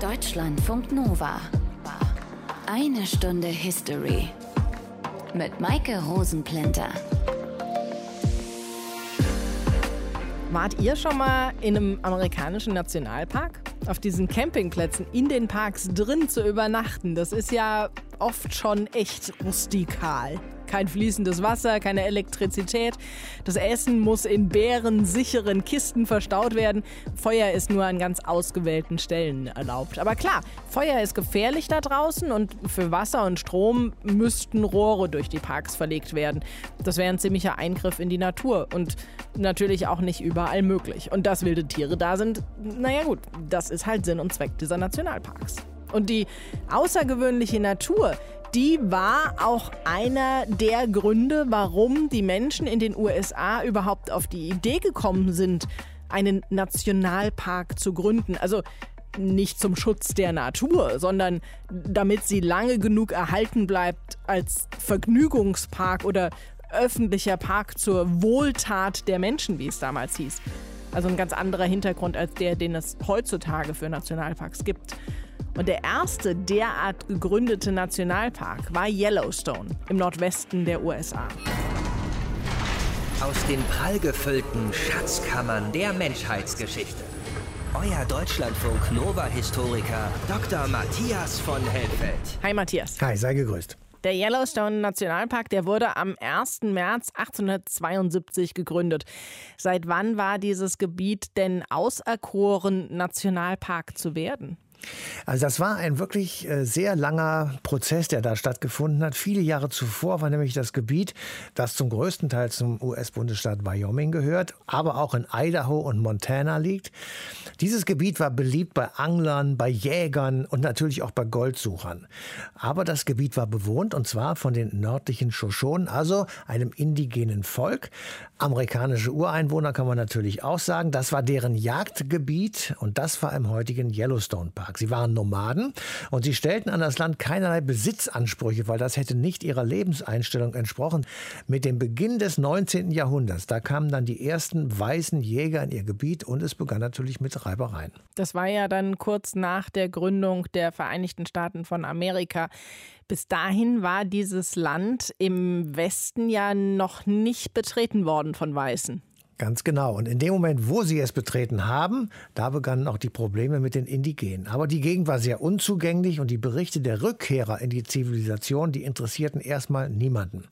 Deutschlandfunk Nova. Eine Stunde History. Mit Maike Rosenplinter. Wart ihr schon mal in einem amerikanischen Nationalpark? Auf diesen Campingplätzen in den Parks drin zu übernachten, das ist ja oft schon echt rustikal. Kein fließendes Wasser, keine Elektrizität. Das Essen muss in bärensicheren Kisten verstaut werden. Feuer ist nur an ganz ausgewählten Stellen erlaubt. Aber klar, Feuer ist gefährlich da draußen und für Wasser und Strom müssten Rohre durch die Parks verlegt werden. Das wäre ein ziemlicher Eingriff in die Natur und natürlich auch nicht überall möglich. Und dass wilde Tiere da sind, naja gut, das ist halt Sinn und Zweck dieser Nationalparks. Und die außergewöhnliche Natur, die war auch einer der Gründe, warum die Menschen in den USA überhaupt auf die Idee gekommen sind, einen Nationalpark zu gründen. Also nicht zum Schutz der Natur, sondern damit sie lange genug erhalten bleibt als Vergnügungspark oder öffentlicher Park zur Wohltat der Menschen, wie es damals hieß. Also ein ganz anderer Hintergrund als der, den es heutzutage für Nationalparks gibt. Und der erste derart gegründete Nationalpark war Yellowstone im Nordwesten der USA. Aus den prallgefüllten Schatzkammern der Menschheitsgeschichte. Euer Deutschlandfunk Nova-Historiker Dr. Matthias von Helfeld. Hi Matthias. Hi, sei gegrüßt. Der Yellowstone Nationalpark, der wurde am 1. März 1872 gegründet. Seit wann war dieses Gebiet denn auserkoren, Nationalpark zu werden? Also das war ein wirklich äh, sehr langer Prozess, der da stattgefunden hat. Viele Jahre zuvor war nämlich das Gebiet, das zum größten Teil zum US-Bundesstaat Wyoming gehört, aber auch in Idaho und Montana liegt. Dieses Gebiet war beliebt bei Anglern, bei Jägern und natürlich auch bei Goldsuchern. Aber das Gebiet war bewohnt und zwar von den nördlichen Shoshonen, also einem indigenen Volk. Amerikanische Ureinwohner kann man natürlich auch sagen. Das war deren Jagdgebiet und das war im heutigen Yellowstone Park. Sie waren Nomaden und sie stellten an das Land keinerlei Besitzansprüche, weil das hätte nicht ihrer Lebenseinstellung entsprochen. Mit dem Beginn des 19. Jahrhunderts, da kamen dann die ersten weißen Jäger in ihr Gebiet und es begann natürlich mit Reibereien. Das war ja dann kurz nach der Gründung der Vereinigten Staaten von Amerika. Bis dahin war dieses Land im Westen ja noch nicht betreten worden von Weißen. Ganz genau. Und in dem Moment, wo sie es betreten haben, da begannen auch die Probleme mit den Indigenen. Aber die Gegend war sehr unzugänglich und die Berichte der Rückkehrer in die Zivilisation, die interessierten erstmal niemanden.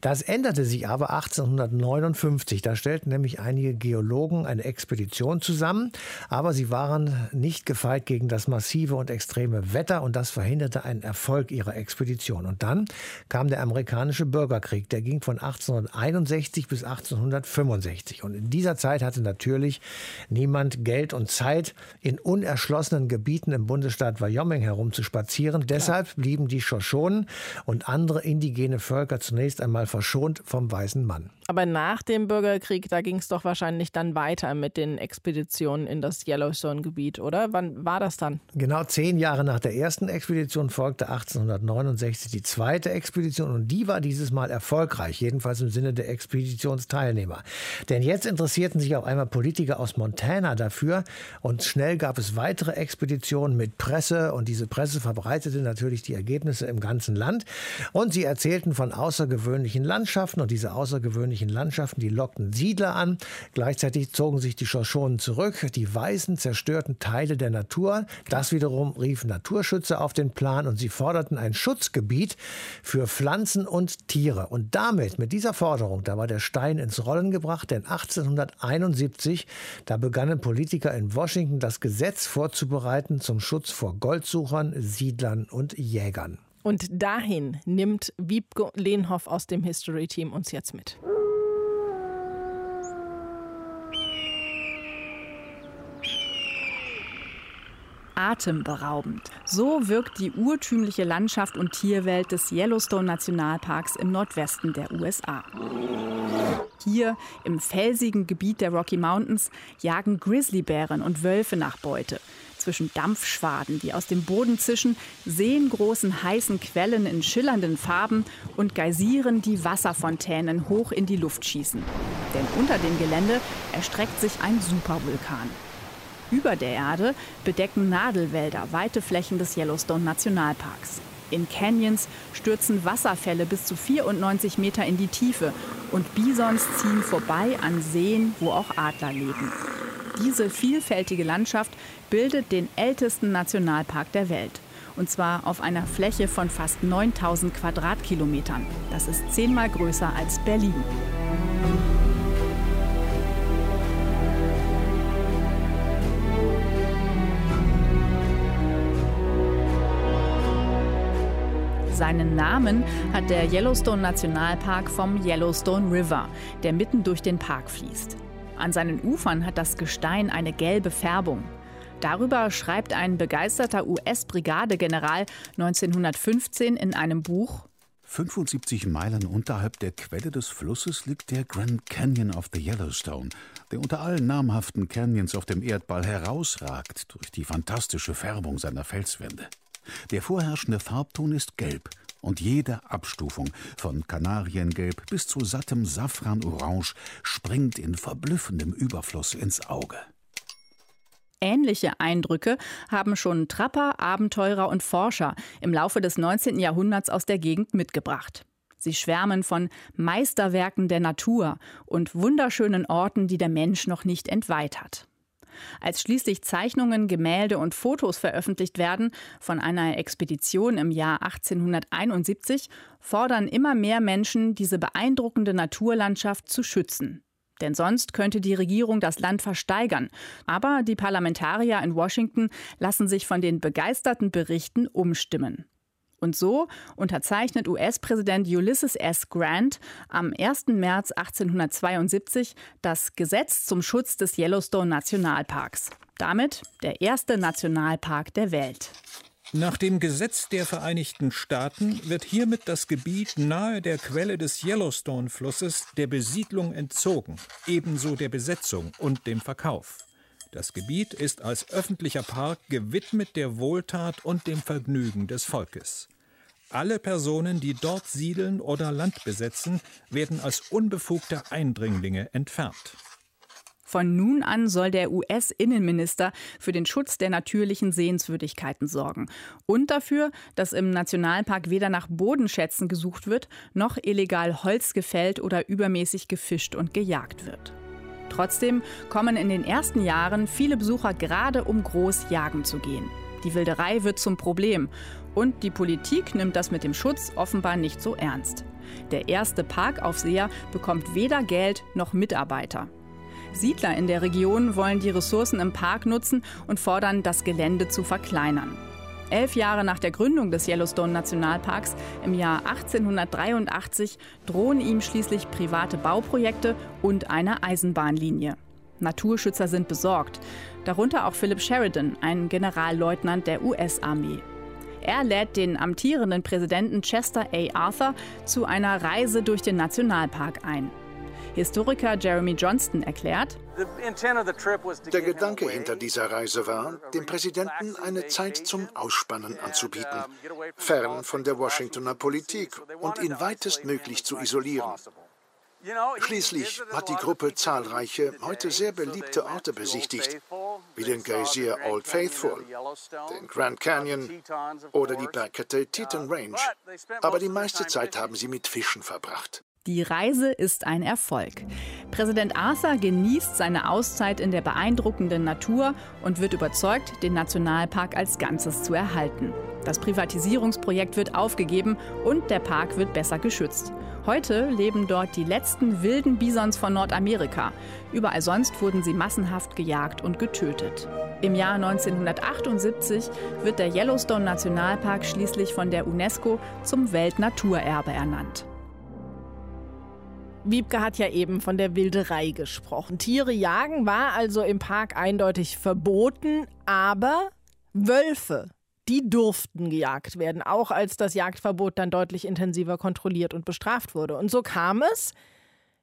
Das änderte sich aber 1859. Da stellten nämlich einige Geologen eine Expedition zusammen, aber sie waren nicht gefeit gegen das massive und extreme Wetter und das verhinderte einen Erfolg ihrer Expedition. Und dann kam der amerikanische Bürgerkrieg. Der ging von 1861 bis 1865. Und in dieser Zeit hatte natürlich niemand Geld und Zeit, in unerschlossenen Gebieten im Bundesstaat Wyoming herumzuspazieren. Deshalb blieben die Shoshonen und andere indigene Völker zunächst einmal verschont vom weißen Mann. Aber nach dem Bürgerkrieg, da ging es doch wahrscheinlich dann weiter mit den Expeditionen in das Yellowstone-Gebiet, oder? Wann war das dann? Genau zehn Jahre nach der ersten Expedition folgte 1869 die zweite Expedition und die war dieses Mal erfolgreich, jedenfalls im Sinne der Expeditionsteilnehmer. Denn jetzt interessierten sich auf einmal Politiker aus Montana dafür und schnell gab es weitere Expeditionen mit Presse und diese Presse verbreitete natürlich die Ergebnisse im ganzen Land und sie erzählten von außergewöhnlichen Landschaften und diese außergewöhnlichen Landschaften, die lockten Siedler an. Gleichzeitig zogen sich die Shoshonen zurück. Die Weißen zerstörten Teile der Natur. Das wiederum rief Naturschützer auf den Plan und sie forderten ein Schutzgebiet für Pflanzen und Tiere. Und damit, mit dieser Forderung, da war der Stein ins Rollen gebracht, denn 1871, da begannen Politiker in Washington das Gesetz vorzubereiten zum Schutz vor Goldsuchern, Siedlern und Jägern. Und dahin nimmt Wiebke Lehnhoff aus dem History Team uns jetzt mit. Atemberaubend. So wirkt die urtümliche Landschaft und Tierwelt des Yellowstone Nationalparks im Nordwesten der USA. Hier im felsigen Gebiet der Rocky Mountains jagen Grizzlybären und Wölfe nach Beute. Zwischen Dampfschwaden, die aus dem Boden zischen, seengroßen heißen Quellen in schillernden Farben und Geysiren, die Wasserfontänen hoch in die Luft schießen. Denn unter dem Gelände erstreckt sich ein Supervulkan. Über der Erde bedecken Nadelwälder weite Flächen des Yellowstone Nationalparks. In Canyons stürzen Wasserfälle bis zu 94 Meter in die Tiefe und Bisons ziehen vorbei an Seen, wo auch Adler leben. Diese vielfältige Landschaft bildet den ältesten Nationalpark der Welt. Und zwar auf einer Fläche von fast 9000 Quadratkilometern. Das ist zehnmal größer als Berlin. Seinen Namen hat der Yellowstone Nationalpark vom Yellowstone River, der mitten durch den Park fließt. An seinen Ufern hat das Gestein eine gelbe Färbung. Darüber schreibt ein begeisterter US-Brigadegeneral 1915 in einem Buch 75 Meilen unterhalb der Quelle des Flusses liegt der Grand Canyon of the Yellowstone, der unter allen namhaften Canyons auf dem Erdball herausragt durch die fantastische Färbung seiner Felswände. Der vorherrschende Farbton ist gelb und jede Abstufung von Kanariengelb bis zu sattem Safran-Orange springt in verblüffendem Überfluss ins Auge. Ähnliche Eindrücke haben schon Trapper, Abenteurer und Forscher im Laufe des 19. Jahrhunderts aus der Gegend mitgebracht. Sie schwärmen von Meisterwerken der Natur und wunderschönen Orten, die der Mensch noch nicht entweiht hat. Als schließlich Zeichnungen, Gemälde und Fotos veröffentlicht werden von einer Expedition im Jahr 1871, fordern immer mehr Menschen, diese beeindruckende Naturlandschaft zu schützen. Denn sonst könnte die Regierung das Land versteigern. Aber die Parlamentarier in Washington lassen sich von den begeisterten Berichten umstimmen. Und so unterzeichnet US-Präsident Ulysses S. Grant am 1. März 1872 das Gesetz zum Schutz des Yellowstone Nationalparks. Damit der erste Nationalpark der Welt. Nach dem Gesetz der Vereinigten Staaten wird hiermit das Gebiet nahe der Quelle des Yellowstone-Flusses der Besiedlung entzogen, ebenso der Besetzung und dem Verkauf. Das Gebiet ist als öffentlicher Park gewidmet der Wohltat und dem Vergnügen des Volkes. Alle Personen, die dort siedeln oder Land besetzen, werden als unbefugte Eindringlinge entfernt. Von nun an soll der US-Innenminister für den Schutz der natürlichen Sehenswürdigkeiten sorgen und dafür, dass im Nationalpark weder nach Bodenschätzen gesucht wird, noch illegal Holz gefällt oder übermäßig gefischt und gejagt wird. Trotzdem kommen in den ersten Jahren viele Besucher gerade um groß jagen zu gehen. Die Wilderei wird zum Problem und die Politik nimmt das mit dem Schutz offenbar nicht so ernst. Der erste Parkaufseher bekommt weder Geld noch Mitarbeiter. Siedler in der Region wollen die Ressourcen im Park nutzen und fordern, das Gelände zu verkleinern. Elf Jahre nach der Gründung des Yellowstone Nationalparks im Jahr 1883 drohen ihm schließlich private Bauprojekte und eine Eisenbahnlinie. Naturschützer sind besorgt, darunter auch Philip Sheridan, ein Generalleutnant der US-Armee. Er lädt den amtierenden Präsidenten Chester A. Arthur zu einer Reise durch den Nationalpark ein. Historiker Jeremy Johnston erklärt, der Gedanke hinter dieser Reise war, dem Präsidenten eine Zeit zum Ausspannen anzubieten, fern von der Washingtoner Politik und ihn weitestmöglich zu isolieren. Schließlich hat die Gruppe zahlreiche, heute sehr beliebte Orte besichtigt, wie den Geysir Old Faithful, den Grand Canyon oder die Bergkette Teton Range. Aber die meiste Zeit haben sie mit Fischen verbracht. Die Reise ist ein Erfolg. Präsident Arthur genießt seine Auszeit in der beeindruckenden Natur und wird überzeugt, den Nationalpark als Ganzes zu erhalten. Das Privatisierungsprojekt wird aufgegeben und der Park wird besser geschützt. Heute leben dort die letzten wilden Bisons von Nordamerika. Überall sonst wurden sie massenhaft gejagt und getötet. Im Jahr 1978 wird der Yellowstone Nationalpark schließlich von der UNESCO zum Weltnaturerbe ernannt. Wiebke hat ja eben von der Wilderei gesprochen. Tiere jagen war also im Park eindeutig verboten, aber Wölfe, die durften gejagt werden, auch als das Jagdverbot dann deutlich intensiver kontrolliert und bestraft wurde. Und so kam es,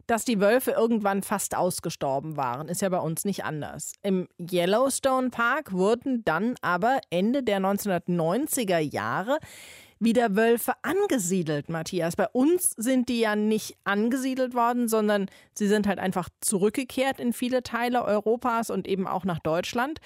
dass die Wölfe irgendwann fast ausgestorben waren. Ist ja bei uns nicht anders. Im Yellowstone Park wurden dann aber Ende der 1990er Jahre wieder Wölfe angesiedelt, Matthias. Bei uns sind die ja nicht angesiedelt worden, sondern sie sind halt einfach zurückgekehrt in viele Teile Europas und eben auch nach Deutschland.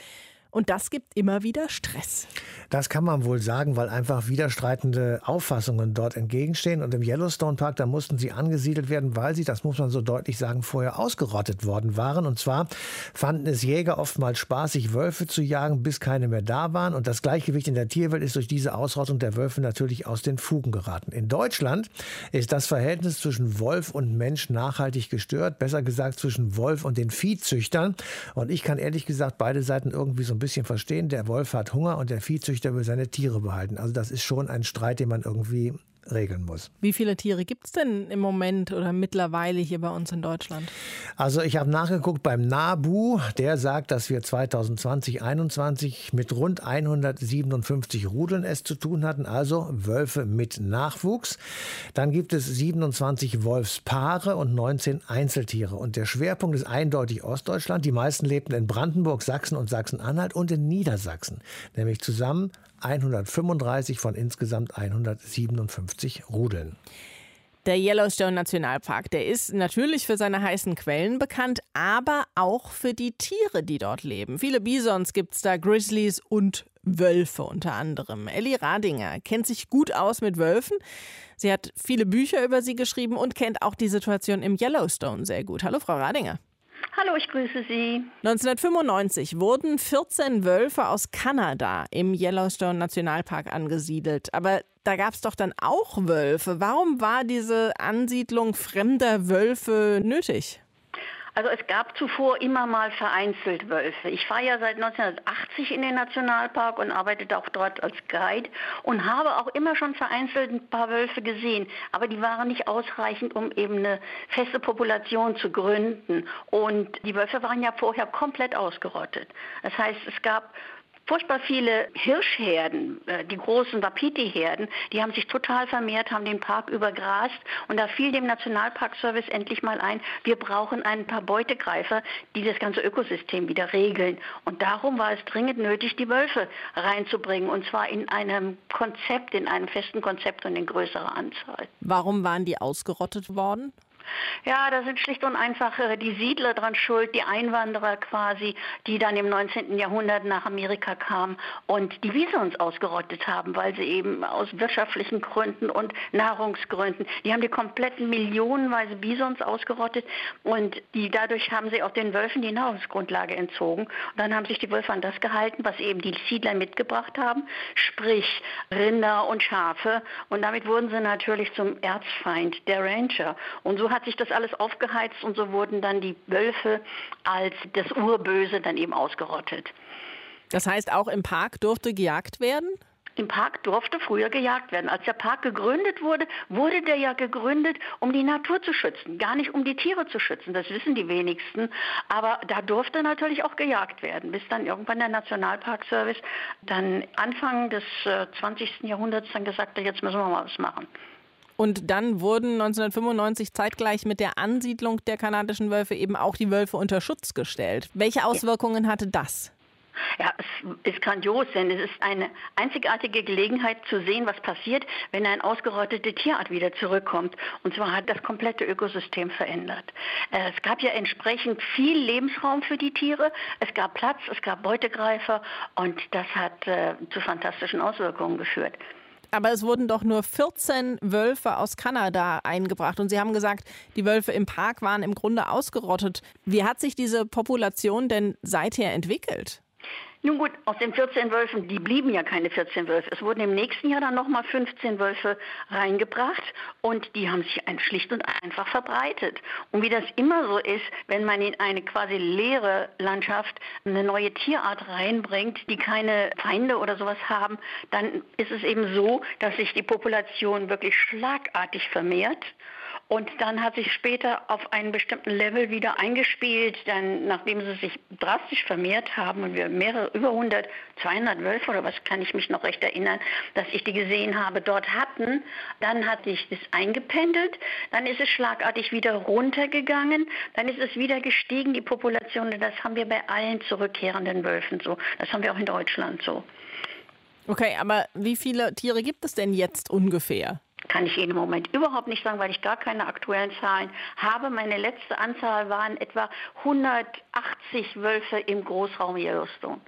Und das gibt immer wieder Stress. Das kann man wohl sagen, weil einfach widerstreitende Auffassungen dort entgegenstehen. Und im Yellowstone Park, da mussten sie angesiedelt werden, weil sie, das muss man so deutlich sagen, vorher ausgerottet worden waren. Und zwar fanden es Jäger oftmals spaßig, Wölfe zu jagen, bis keine mehr da waren. Und das Gleichgewicht in der Tierwelt ist durch diese Ausrottung der Wölfe natürlich aus den Fugen geraten. In Deutschland ist das Verhältnis zwischen Wolf und Mensch nachhaltig gestört. Besser gesagt zwischen Wolf und den Viehzüchtern. Und ich kann ehrlich gesagt beide Seiten irgendwie so ein bisschen verstehen. Der Wolf hat Hunger und der Viehzüchter will seine Tiere behalten. Also das ist schon ein Streit, den man irgendwie regeln muss. Wie viele Tiere gibt es denn im Moment oder mittlerweile hier bei uns in Deutschland? Also ich habe nachgeguckt beim NABU, der sagt, dass wir 2020, 2021 mit rund 157 Rudeln es zu tun hatten, also Wölfe mit Nachwuchs. Dann gibt es 27 Wolfspaare und 19 Einzeltiere. Und der Schwerpunkt ist eindeutig Ostdeutschland. Die meisten lebten in Brandenburg, Sachsen und Sachsen-Anhalt und in Niedersachsen, nämlich zusammen 135 von insgesamt 157 Rudeln. Der Yellowstone Nationalpark, der ist natürlich für seine heißen Quellen bekannt, aber auch für die Tiere, die dort leben. Viele Bisons gibt es da, Grizzlies und Wölfe unter anderem. Ellie Radinger kennt sich gut aus mit Wölfen. Sie hat viele Bücher über sie geschrieben und kennt auch die Situation im Yellowstone sehr gut. Hallo, Frau Radinger. Hallo, ich grüße Sie. 1995 wurden 14 Wölfe aus Kanada im Yellowstone Nationalpark angesiedelt. Aber da gab es doch dann auch Wölfe. Warum war diese Ansiedlung fremder Wölfe nötig? Also es gab zuvor immer mal vereinzelt Wölfe. Ich fahre ja seit 1980 in den Nationalpark und arbeite auch dort als Guide und habe auch immer schon vereinzelt ein paar Wölfe gesehen. Aber die waren nicht ausreichend, um eben eine feste Population zu gründen. Und die Wölfe waren ja vorher komplett ausgerottet. Das heißt, es gab furchtbar viele Hirschherden, äh, die großen Wapiti-Herden, die haben sich total vermehrt, haben den Park übergrast und da fiel dem Nationalparkservice endlich mal ein, wir brauchen ein paar Beutegreifer, die das ganze Ökosystem wieder regeln. Und darum war es dringend nötig, die Wölfe reinzubringen und zwar in einem Konzept, in einem festen Konzept und in größerer Anzahl. Warum waren die ausgerottet worden? Ja, da sind schlicht und einfach äh, die Siedler dran schuld, die Einwanderer quasi, die dann im 19. Jahrhundert nach Amerika kamen und die Visons ausgerottet haben, weil sie eben aus wirtschaftlichen Gründen und Nahrungsgründen, die haben die kompletten millionenweise Bisons ausgerottet und die, dadurch haben sie auch den Wölfen die Nahrungsgrundlage entzogen. Und dann haben sich die Wölfe an das gehalten, was eben die Siedler mitgebracht haben, sprich Rinder und Schafe. Und damit wurden sie natürlich zum Erzfeind der Ranger. Und so sich das alles aufgeheizt und so wurden dann die Wölfe als das Urböse dann eben ausgerottet. Das heißt, auch im Park durfte gejagt werden? Im Park durfte früher gejagt werden. Als der Park gegründet wurde, wurde der ja gegründet, um die Natur zu schützen, gar nicht um die Tiere zu schützen. Das wissen die wenigsten. Aber da durfte natürlich auch gejagt werden, bis dann irgendwann der Nationalparkservice dann Anfang des 20. Äh, Jahrhunderts dann gesagt hat, jetzt müssen wir mal was machen. Und dann wurden 1995 zeitgleich mit der Ansiedlung der kanadischen Wölfe eben auch die Wölfe unter Schutz gestellt. Welche Auswirkungen hatte das? Ja, es ist grandios, denn es ist eine einzigartige Gelegenheit zu sehen, was passiert, wenn eine ausgerottete Tierart wieder zurückkommt. Und zwar hat das komplette Ökosystem verändert. Äh, es gab ja entsprechend viel Lebensraum für die Tiere, es gab Platz, es gab Beutegreifer und das hat äh, zu fantastischen Auswirkungen geführt. Aber es wurden doch nur 14 Wölfe aus Kanada eingebracht. Und Sie haben gesagt, die Wölfe im Park waren im Grunde ausgerottet. Wie hat sich diese Population denn seither entwickelt? Nun gut, aus den 14 Wölfen, die blieben ja keine 14 Wölfe. Es wurden im nächsten Jahr dann nochmal 15 Wölfe reingebracht und die haben sich schlicht und einfach verbreitet. Und wie das immer so ist, wenn man in eine quasi leere Landschaft eine neue Tierart reinbringt, die keine Feinde oder sowas haben, dann ist es eben so, dass sich die Population wirklich schlagartig vermehrt. Und dann hat sich später auf einen bestimmten Level wieder eingespielt, dann, nachdem sie sich drastisch vermehrt haben und wir mehrere, über 100, 200 Wölfe oder was kann ich mich noch recht erinnern, dass ich die gesehen habe, dort hatten, dann hat sich das eingependelt, dann ist es schlagartig wieder runtergegangen, dann ist es wieder gestiegen, die Population, das haben wir bei allen zurückkehrenden Wölfen so, das haben wir auch in Deutschland so. Okay, aber wie viele Tiere gibt es denn jetzt ungefähr? Kann ich Ihnen im Moment überhaupt nicht sagen, weil ich gar keine aktuellen Zahlen habe. Meine letzte Anzahl waren etwa 180 Wölfe im Großraum Yellowstone.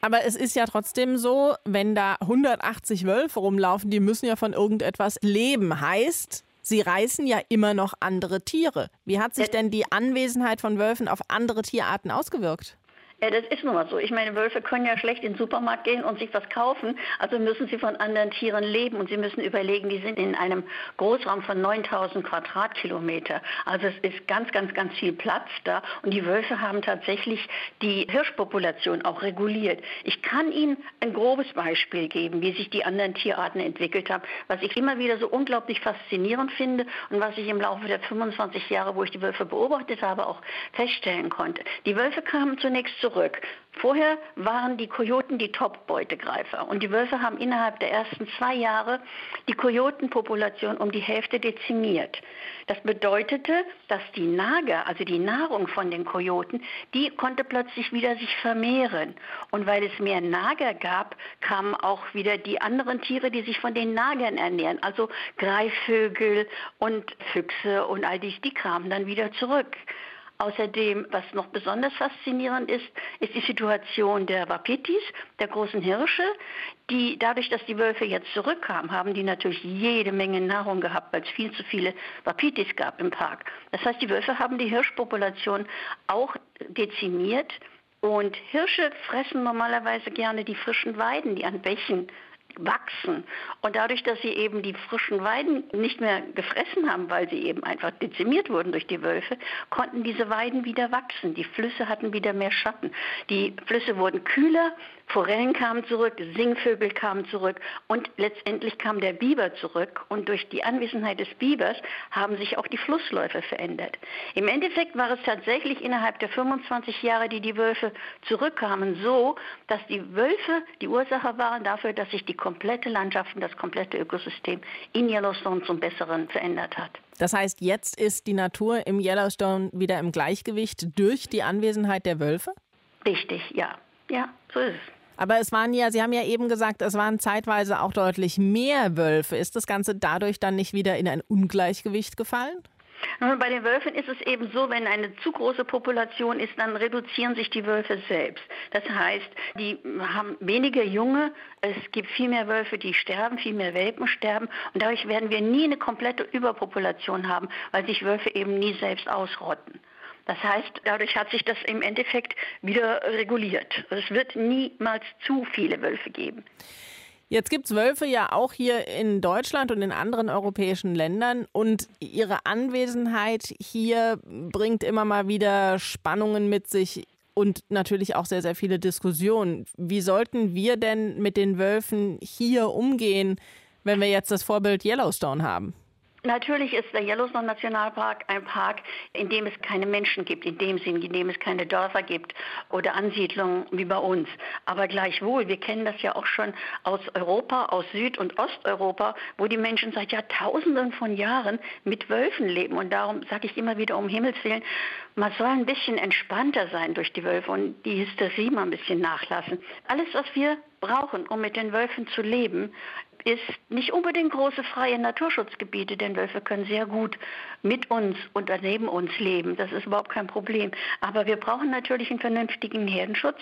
Aber es ist ja trotzdem so, wenn da 180 Wölfe rumlaufen, die müssen ja von irgendetwas leben. Heißt, sie reißen ja immer noch andere Tiere. Wie hat sich denn die Anwesenheit von Wölfen auf andere Tierarten ausgewirkt? Ja, das ist nun mal so. Ich meine, Wölfe können ja schlecht in den Supermarkt gehen und sich was kaufen. Also müssen sie von anderen Tieren leben und sie müssen überlegen, die sind in einem Großraum von 9000 Quadratkilometer. Also es ist ganz, ganz, ganz viel Platz da. Und die Wölfe haben tatsächlich die Hirschpopulation auch reguliert. Ich kann Ihnen ein grobes Beispiel geben, wie sich die anderen Tierarten entwickelt haben, was ich immer wieder so unglaublich faszinierend finde und was ich im Laufe der 25 Jahre, wo ich die Wölfe beobachtet habe, auch feststellen konnte. Die Wölfe kamen zunächst zurück zurück. Vorher waren die Kojoten die Top-Beutegreifer und die Wölfe haben innerhalb der ersten zwei Jahre die Kojotenpopulation um die Hälfte dezimiert. Das bedeutete, dass die Nager, also die Nahrung von den Kojoten, die konnte plötzlich wieder sich vermehren. Und weil es mehr Nager gab, kamen auch wieder die anderen Tiere, die sich von den Nagern ernähren, also Greifvögel und Füchse und all dies, die kamen dann wieder zurück. Außerdem, was noch besonders faszinierend ist, ist die Situation der Wapitis, der großen Hirsche, die dadurch, dass die Wölfe jetzt zurückkamen, haben die natürlich jede Menge Nahrung gehabt, weil es viel zu viele Wapitis gab im Park. Das heißt, die Wölfe haben die Hirschpopulation auch dezimiert. Und Hirsche fressen normalerweise gerne die frischen Weiden, die an Bächen wachsen. Und dadurch, dass sie eben die frischen Weiden nicht mehr gefressen haben, weil sie eben einfach dezimiert wurden durch die Wölfe, konnten diese Weiden wieder wachsen. Die Flüsse hatten wieder mehr Schatten. Die Flüsse wurden kühler, Forellen kamen zurück, Singvögel kamen zurück und letztendlich kam der Biber zurück. Und durch die Anwesenheit des Bibers haben sich auch die Flussläufe verändert. Im Endeffekt war es tatsächlich innerhalb der 25 Jahre, die die Wölfe zurückkamen, so, dass die Wölfe die Ursache waren dafür, dass sich die komplette Landschaft und das komplette Ökosystem in Yellowstone zum Besseren verändert hat. Das heißt, jetzt ist die Natur im Yellowstone wieder im Gleichgewicht durch die Anwesenheit der Wölfe? Richtig, ja. Ja, so ist es. Aber es waren ja, Sie haben ja eben gesagt, es waren zeitweise auch deutlich mehr Wölfe. Ist das Ganze dadurch dann nicht wieder in ein Ungleichgewicht gefallen? Bei den Wölfen ist es eben so, wenn eine zu große Population ist, dann reduzieren sich die Wölfe selbst. Das heißt, die haben weniger Junge, es gibt viel mehr Wölfe, die sterben, viel mehr Welpen sterben und dadurch werden wir nie eine komplette Überpopulation haben, weil sich Wölfe eben nie selbst ausrotten. Das heißt, dadurch hat sich das im Endeffekt wieder reguliert. Es wird niemals zu viele Wölfe geben. Jetzt gibt es Wölfe ja auch hier in Deutschland und in anderen europäischen Ländern und ihre Anwesenheit hier bringt immer mal wieder Spannungen mit sich und natürlich auch sehr, sehr viele Diskussionen. Wie sollten wir denn mit den Wölfen hier umgehen, wenn wir jetzt das Vorbild Yellowstone haben? Natürlich ist der Yellowstone Nationalpark ein Park, in dem es keine Menschen gibt, in dem Sinn, in dem es keine Dörfer gibt oder Ansiedlungen wie bei uns. Aber gleichwohl, wir kennen das ja auch schon aus Europa, aus Süd- und Osteuropa, wo die Menschen seit Jahrtausenden von Jahren mit Wölfen leben. Und darum sage ich immer wieder um Himmels Willen, man soll ein bisschen entspannter sein durch die Wölfe und die Hysterie mal ein bisschen nachlassen. Alles, was wir brauchen, um mit den Wölfen zu leben, ist nicht unbedingt große freie Naturschutzgebiete, denn Wölfe können sehr gut mit uns und neben uns leben. Das ist überhaupt kein Problem. Aber wir brauchen natürlich einen vernünftigen Herdenschutz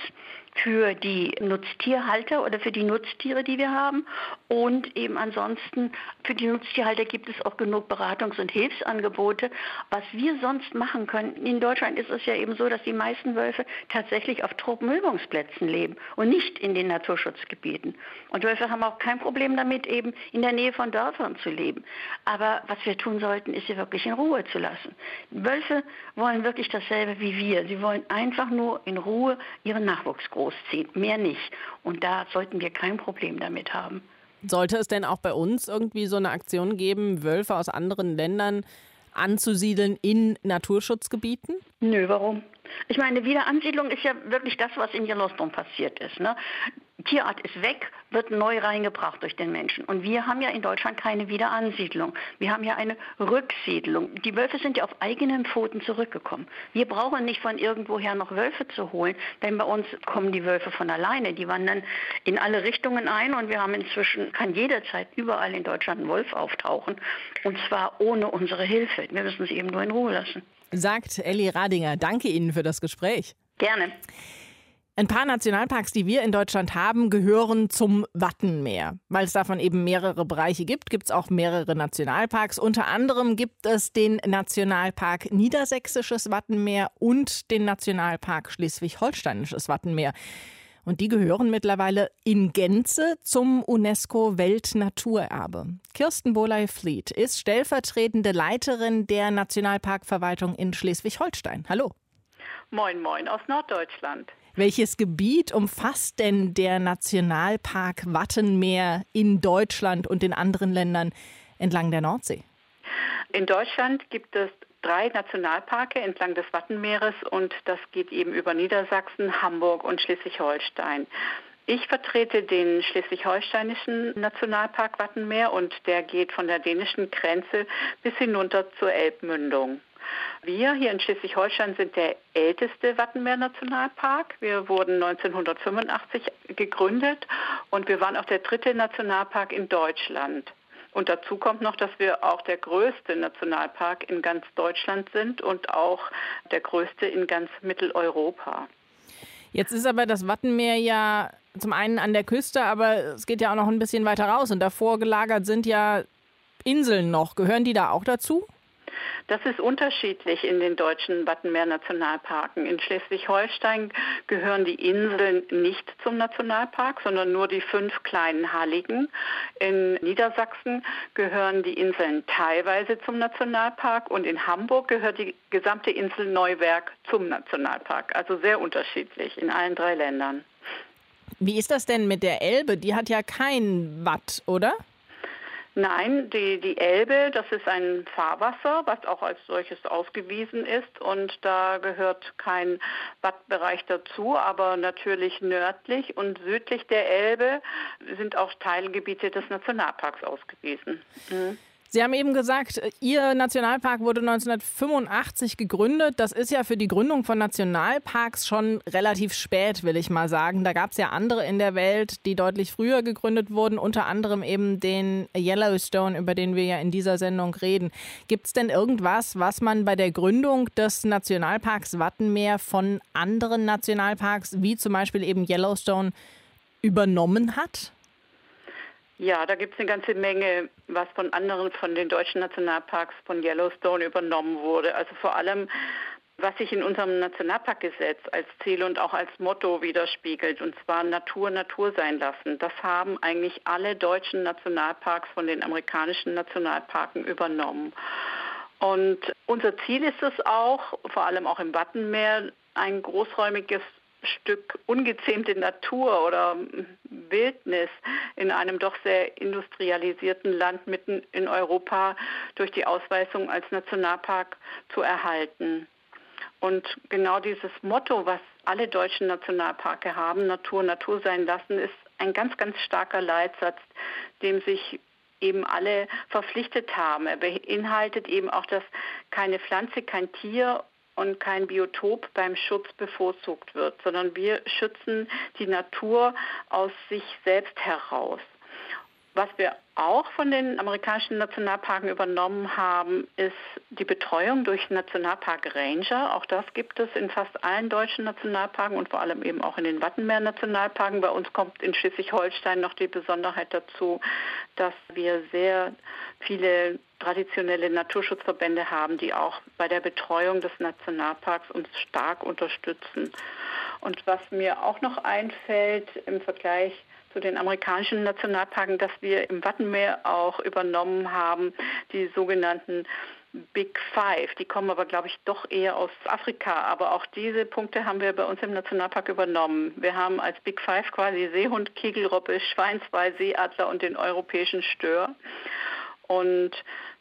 für die Nutztierhalter oder für die Nutztiere, die wir haben. Und eben ansonsten für die Nutztierhalter gibt es auch genug Beratungs- und Hilfsangebote. Was wir sonst machen können, in Deutschland ist es ja eben so, dass die meisten Wölfe tatsächlich auf Tropenübungsplätzen leben und nicht in den Naturschutzgebieten. Und Wölfe haben auch kein Problem damit, eben in der Nähe von Dörfern zu leben. Aber was wir tun sollten, ist sie wirklich in Ruhe zu lassen. Wölfe wollen wirklich dasselbe wie wir. Sie wollen einfach nur in Ruhe ihren Nachwuchs großziehen großziehen, mehr nicht. Und da sollten wir kein Problem damit haben. Sollte es denn auch bei uns irgendwie so eine Aktion geben, Wölfe aus anderen Ländern anzusiedeln in Naturschutzgebieten? Nö, warum? Ich meine, Wiederansiedlung ist ja wirklich das, was in Yellowstone passiert ist. Ne? Tierart ist weg, wird neu reingebracht durch den Menschen. Und wir haben ja in Deutschland keine Wiederansiedlung. Wir haben ja eine Rücksiedlung. Die Wölfe sind ja auf eigenen Pfoten zurückgekommen. Wir brauchen nicht von irgendwoher noch Wölfe zu holen, denn bei uns kommen die Wölfe von alleine. Die wandern in alle Richtungen ein und wir haben inzwischen, kann jederzeit überall in Deutschland ein Wolf auftauchen. Und zwar ohne unsere Hilfe. Wir müssen sie eben nur in Ruhe lassen. Sagt Elli Radinger. Danke Ihnen für das Gespräch. Gerne. Ein paar Nationalparks, die wir in Deutschland haben, gehören zum Wattenmeer. Weil es davon eben mehrere Bereiche gibt, gibt es auch mehrere Nationalparks. Unter anderem gibt es den Nationalpark Niedersächsisches Wattenmeer und den Nationalpark Schleswig-Holsteinisches Wattenmeer. Und die gehören mittlerweile in Gänze zum UNESCO-Weltnaturerbe. Kirsten Boley-Fleet ist stellvertretende Leiterin der Nationalparkverwaltung in Schleswig-Holstein. Hallo. Moin, moin aus Norddeutschland. Welches Gebiet umfasst denn der Nationalpark Wattenmeer in Deutschland und in anderen Ländern entlang der Nordsee? In Deutschland gibt es drei Nationalparke entlang des Wattenmeeres und das geht eben über Niedersachsen, Hamburg und Schleswig-Holstein. Ich vertrete den schleswig-holsteinischen Nationalpark Wattenmeer und der geht von der dänischen Grenze bis hinunter zur Elbmündung. Wir hier in Schleswig-Holstein sind der älteste Wattenmeer-Nationalpark. Wir wurden 1985 gegründet und wir waren auch der dritte Nationalpark in Deutschland. Und dazu kommt noch, dass wir auch der größte Nationalpark in ganz Deutschland sind und auch der größte in ganz Mitteleuropa. Jetzt ist aber das Wattenmeer ja zum einen an der Küste, aber es geht ja auch noch ein bisschen weiter raus und davor gelagert sind ja Inseln noch. Gehören die da auch dazu? Das ist unterschiedlich in den deutschen Wattenmeer-Nationalparken. In Schleswig-Holstein gehören die Inseln nicht zum Nationalpark, sondern nur die fünf kleinen Halligen. In Niedersachsen gehören die Inseln teilweise zum Nationalpark und in Hamburg gehört die gesamte Insel Neuwerk zum Nationalpark. Also sehr unterschiedlich in allen drei Ländern. Wie ist das denn mit der Elbe? Die hat ja kein Watt, oder? Nein, die, die Elbe, das ist ein Fahrwasser, was auch als solches ausgewiesen ist und da gehört kein Wattbereich dazu, aber natürlich nördlich und südlich der Elbe sind auch Teilgebiete des Nationalparks ausgewiesen. Mhm. Sie haben eben gesagt, Ihr Nationalpark wurde 1985 gegründet. Das ist ja für die Gründung von Nationalparks schon relativ spät, will ich mal sagen. Da gab es ja andere in der Welt, die deutlich früher gegründet wurden, unter anderem eben den Yellowstone, über den wir ja in dieser Sendung reden. Gibt es denn irgendwas, was man bei der Gründung des Nationalparks Wattenmeer von anderen Nationalparks, wie zum Beispiel eben Yellowstone, übernommen hat? Ja, da gibt es eine ganze Menge, was von anderen, von den deutschen Nationalparks von Yellowstone übernommen wurde. Also vor allem, was sich in unserem Nationalparkgesetz als Ziel und auch als Motto widerspiegelt, und zwar Natur Natur sein lassen. Das haben eigentlich alle deutschen Nationalparks von den amerikanischen Nationalparken übernommen. Und unser Ziel ist es auch, vor allem auch im Wattenmeer, ein großräumiges Stück ungezähmte Natur oder Wildnis in einem doch sehr industrialisierten Land mitten in Europa durch die Ausweisung als Nationalpark zu erhalten. Und genau dieses Motto, was alle deutschen Nationalparke haben, Natur Natur sein lassen, ist ein ganz, ganz starker Leitsatz, dem sich eben alle verpflichtet haben. Er beinhaltet eben auch, dass keine Pflanze, kein Tier und kein Biotop beim Schutz bevorzugt wird, sondern wir schützen die Natur aus sich selbst heraus. Was wir auch von den amerikanischen Nationalparken übernommen haben, ist die Betreuung durch Nationalpark Ranger. Auch das gibt es in fast allen deutschen Nationalparken und vor allem eben auch in den Wattenmeer-Nationalparken. Bei uns kommt in Schleswig-Holstein noch die Besonderheit dazu, dass wir sehr viele traditionelle Naturschutzverbände haben, die auch bei der Betreuung des Nationalparks uns stark unterstützen. Und was mir auch noch einfällt im Vergleich zu den amerikanischen Nationalparken, dass wir im Wattenmeer auch übernommen haben, die sogenannten Big Five. Die kommen aber, glaube ich, doch eher aus Afrika. Aber auch diese Punkte haben wir bei uns im Nationalpark übernommen. Wir haben als Big Five quasi Seehund, Kegelrobbe, Schweinswal, Seeadler und den europäischen Stör. Und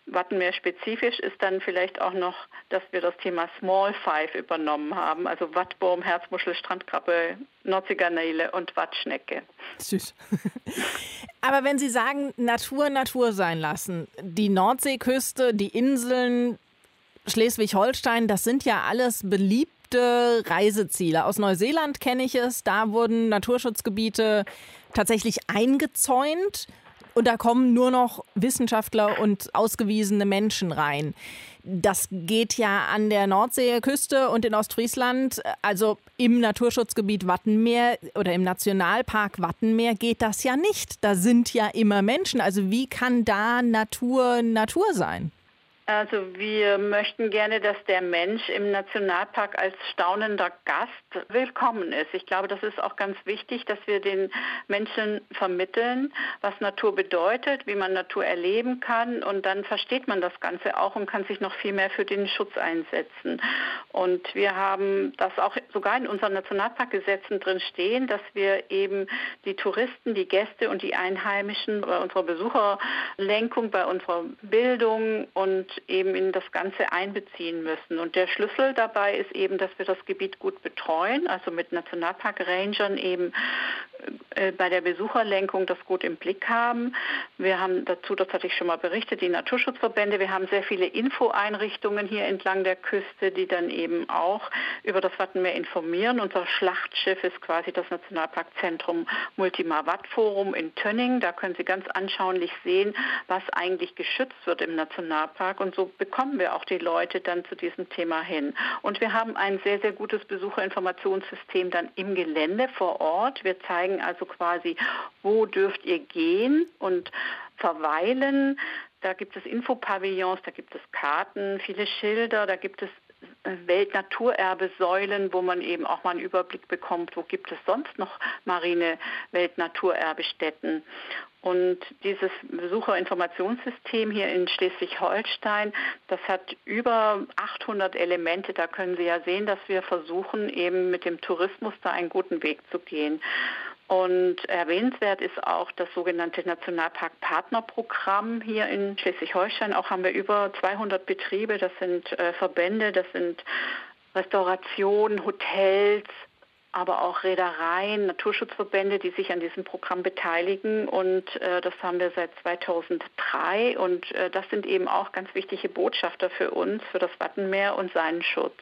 Wattenmeer spezifisch ist dann vielleicht auch noch, dass wir das Thema Small Five übernommen haben, also Wattwurm, Herzmuschel, Strandkrabbe, Nordseegarnele und Wattschnecke. Süß. Aber wenn Sie sagen, Natur Natur sein lassen, die Nordseeküste, die Inseln, Schleswig-Holstein, das sind ja alles beliebte Reiseziele. Aus Neuseeland kenne ich es, da wurden Naturschutzgebiete tatsächlich eingezäunt und da kommen nur noch Wissenschaftler und ausgewiesene Menschen rein. Das geht ja an der Nordseeküste und in Ostfriesland, also im Naturschutzgebiet Wattenmeer oder im Nationalpark Wattenmeer geht das ja nicht. Da sind ja immer Menschen. Also wie kann da Natur Natur sein? Also wir möchten gerne, dass der Mensch im Nationalpark als staunender Gast willkommen ist. Ich glaube, das ist auch ganz wichtig, dass wir den Menschen vermitteln, was Natur bedeutet, wie man Natur erleben kann und dann versteht man das Ganze auch und kann sich noch viel mehr für den Schutz einsetzen. Und wir haben das auch sogar in unseren Nationalparkgesetzen drin stehen, dass wir eben die Touristen, die Gäste und die Einheimischen bei unserer Besucherlenkung, bei unserer Bildung und eben in das Ganze einbeziehen müssen. Und der Schlüssel dabei ist eben, dass wir das Gebiet gut betreuen, also mit Nationalpark-Rangern eben äh, bei der Besucherlenkung das gut im Blick haben. Wir haben dazu, das hatte ich schon mal berichtet, die Naturschutzverbände. Wir haben sehr viele Infoeinrichtungen hier entlang der Küste, die dann eben auch über das Wattenmeer informieren. Unser Schlachtschiff ist quasi das Nationalparkzentrum Multimar Watt Forum in Tönning. Da können Sie ganz anschaulich sehen, was eigentlich geschützt wird im Nationalpark. Und so bekommen wir auch die Leute dann zu diesem Thema hin. Und wir haben ein sehr, sehr gutes Besucherinformationssystem dann im Gelände vor Ort. Wir zeigen zeigen also quasi, wo dürft ihr gehen und verweilen. Da gibt es Infopavillons, da gibt es Karten, viele Schilder, da gibt es äh, Weltnaturerbesäulen, wo man eben auch mal einen Überblick bekommt, wo gibt es sonst noch marine Weltnaturerbestätten. Und dieses Besucherinformationssystem hier in Schleswig-Holstein, das hat über 800 Elemente. Da können Sie ja sehen, dass wir versuchen, eben mit dem Tourismus da einen guten Weg zu gehen. Und erwähnenswert ist auch das sogenannte Nationalpark-Partnerprogramm hier in Schleswig-Holstein. Auch haben wir über 200 Betriebe, das sind äh, Verbände, das sind Restaurationen, Hotels, aber auch Reedereien, Naturschutzverbände, die sich an diesem Programm beteiligen. Und äh, das haben wir seit 2003. Und äh, das sind eben auch ganz wichtige Botschafter für uns, für das Wattenmeer und seinen Schutz.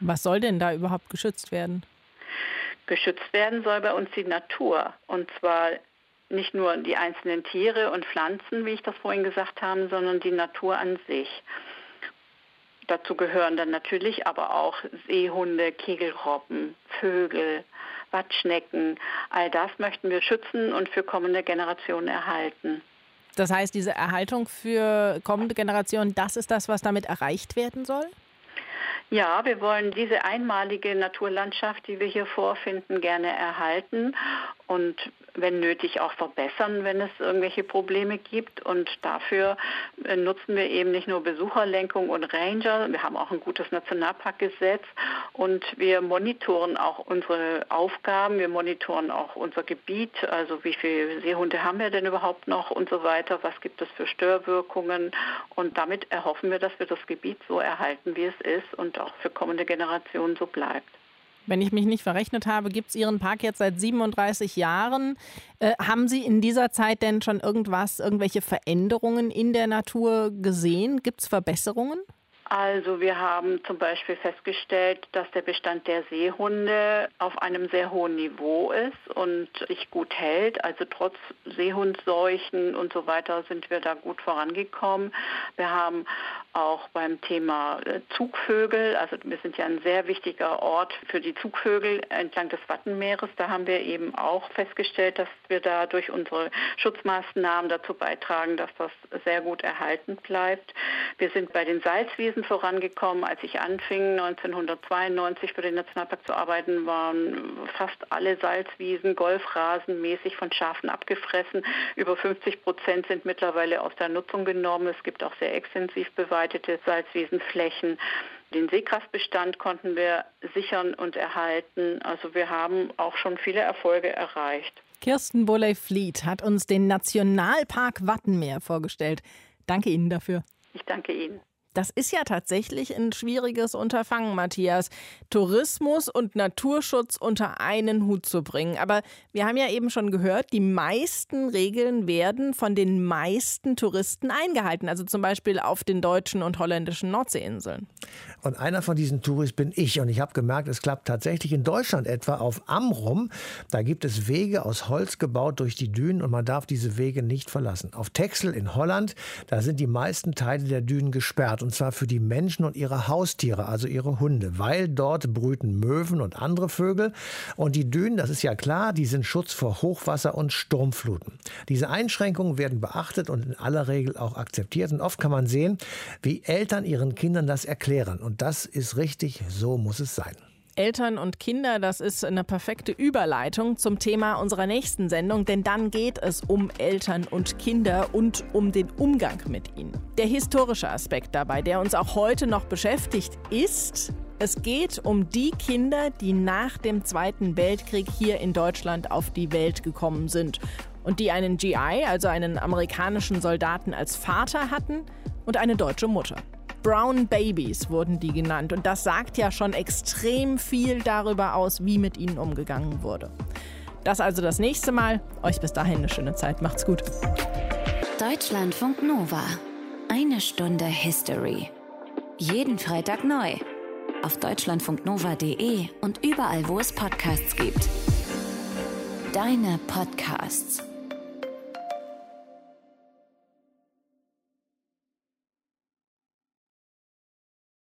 Was soll denn da überhaupt geschützt werden? Geschützt werden soll bei uns die Natur. Und zwar nicht nur die einzelnen Tiere und Pflanzen, wie ich das vorhin gesagt habe, sondern die Natur an sich. Dazu gehören dann natürlich aber auch Seehunde, Kegelrobben, Vögel, Wattschnecken. All das möchten wir schützen und für kommende Generationen erhalten. Das heißt, diese Erhaltung für kommende Generationen, das ist das, was damit erreicht werden soll? Ja, wir wollen diese einmalige Naturlandschaft, die wir hier vorfinden, gerne erhalten und wenn nötig auch verbessern, wenn es irgendwelche Probleme gibt. Und dafür äh, nutzen wir eben nicht nur Besucherlenkung und Ranger, wir haben auch ein gutes Nationalparkgesetz und wir monitoren auch unsere Aufgaben, wir monitoren auch unser Gebiet, also wie viele Seehunde haben wir denn überhaupt noch und so weiter, was gibt es für Störwirkungen? Und damit erhoffen wir, dass wir das Gebiet so erhalten, wie es ist und auch für kommende Generationen so bleibt. Wenn ich mich nicht verrechnet habe, gibt es Ihren Park jetzt seit 37 Jahren. Äh, haben Sie in dieser Zeit denn schon irgendwas, irgendwelche Veränderungen in der Natur gesehen? Gibt es Verbesserungen? Also wir haben zum Beispiel festgestellt, dass der Bestand der Seehunde auf einem sehr hohen Niveau ist und sich gut hält. Also trotz Seehundseuchen und so weiter sind wir da gut vorangekommen. Wir haben auch beim Thema äh, Zugvögel, also wir sind ja ein sehr wichtiger Ort für die Zugvögel entlang des Wattenmeeres. Da haben wir eben auch festgestellt, dass wir da durch unsere Schutzmaßnahmen dazu beitragen, dass das sehr gut erhalten bleibt. Wir sind bei den Salzwiesen Wiesen vorangekommen. Als ich anfing, 1992 für den Nationalpark zu arbeiten, waren fast alle Salzwiesen golfrasenmäßig von Schafen abgefressen. Über 50 Prozent sind mittlerweile aus der Nutzung genommen. Es gibt auch sehr extensiv beweidete Salzwiesenflächen. Den Seekraftbestand konnten wir sichern und erhalten. Also wir haben auch schon viele Erfolge erreicht. Kirsten Bolley-Fleet hat uns den Nationalpark Wattenmeer vorgestellt. Danke Ihnen dafür. Ich danke Ihnen. Das ist ja tatsächlich ein schwieriges Unterfangen, Matthias, Tourismus und Naturschutz unter einen Hut zu bringen. Aber wir haben ja eben schon gehört, die meisten Regeln werden von den meisten Touristen eingehalten, also zum Beispiel auf den deutschen und holländischen Nordseeinseln. Und einer von diesen Touris bin ich. Und ich habe gemerkt, es klappt tatsächlich in Deutschland etwa auf Amrum. Da gibt es Wege aus Holz gebaut durch die Dünen und man darf diese Wege nicht verlassen. Auf Texel in Holland, da sind die meisten Teile der Dünen gesperrt und zwar für die Menschen und ihre Haustiere, also ihre Hunde, weil dort brüten Möwen und andere Vögel. Und die Dünen, das ist ja klar, die sind Schutz vor Hochwasser und Sturmfluten. Diese Einschränkungen werden beachtet und in aller Regel auch akzeptiert. Und oft kann man sehen, wie Eltern ihren Kindern das erklären. Und das ist richtig, so muss es sein. Eltern und Kinder, das ist eine perfekte Überleitung zum Thema unserer nächsten Sendung, denn dann geht es um Eltern und Kinder und um den Umgang mit ihnen. Der historische Aspekt dabei, der uns auch heute noch beschäftigt, ist, es geht um die Kinder, die nach dem Zweiten Weltkrieg hier in Deutschland auf die Welt gekommen sind und die einen GI, also einen amerikanischen Soldaten als Vater hatten und eine deutsche Mutter. Brown Babies wurden die genannt. Und das sagt ja schon extrem viel darüber aus, wie mit ihnen umgegangen wurde. Das also das nächste Mal. Euch bis dahin eine schöne Zeit. Macht's gut. Deutschlandfunk Nova. Eine Stunde History. Jeden Freitag neu. Auf deutschlandfunknova.de und überall, wo es Podcasts gibt. Deine Podcasts.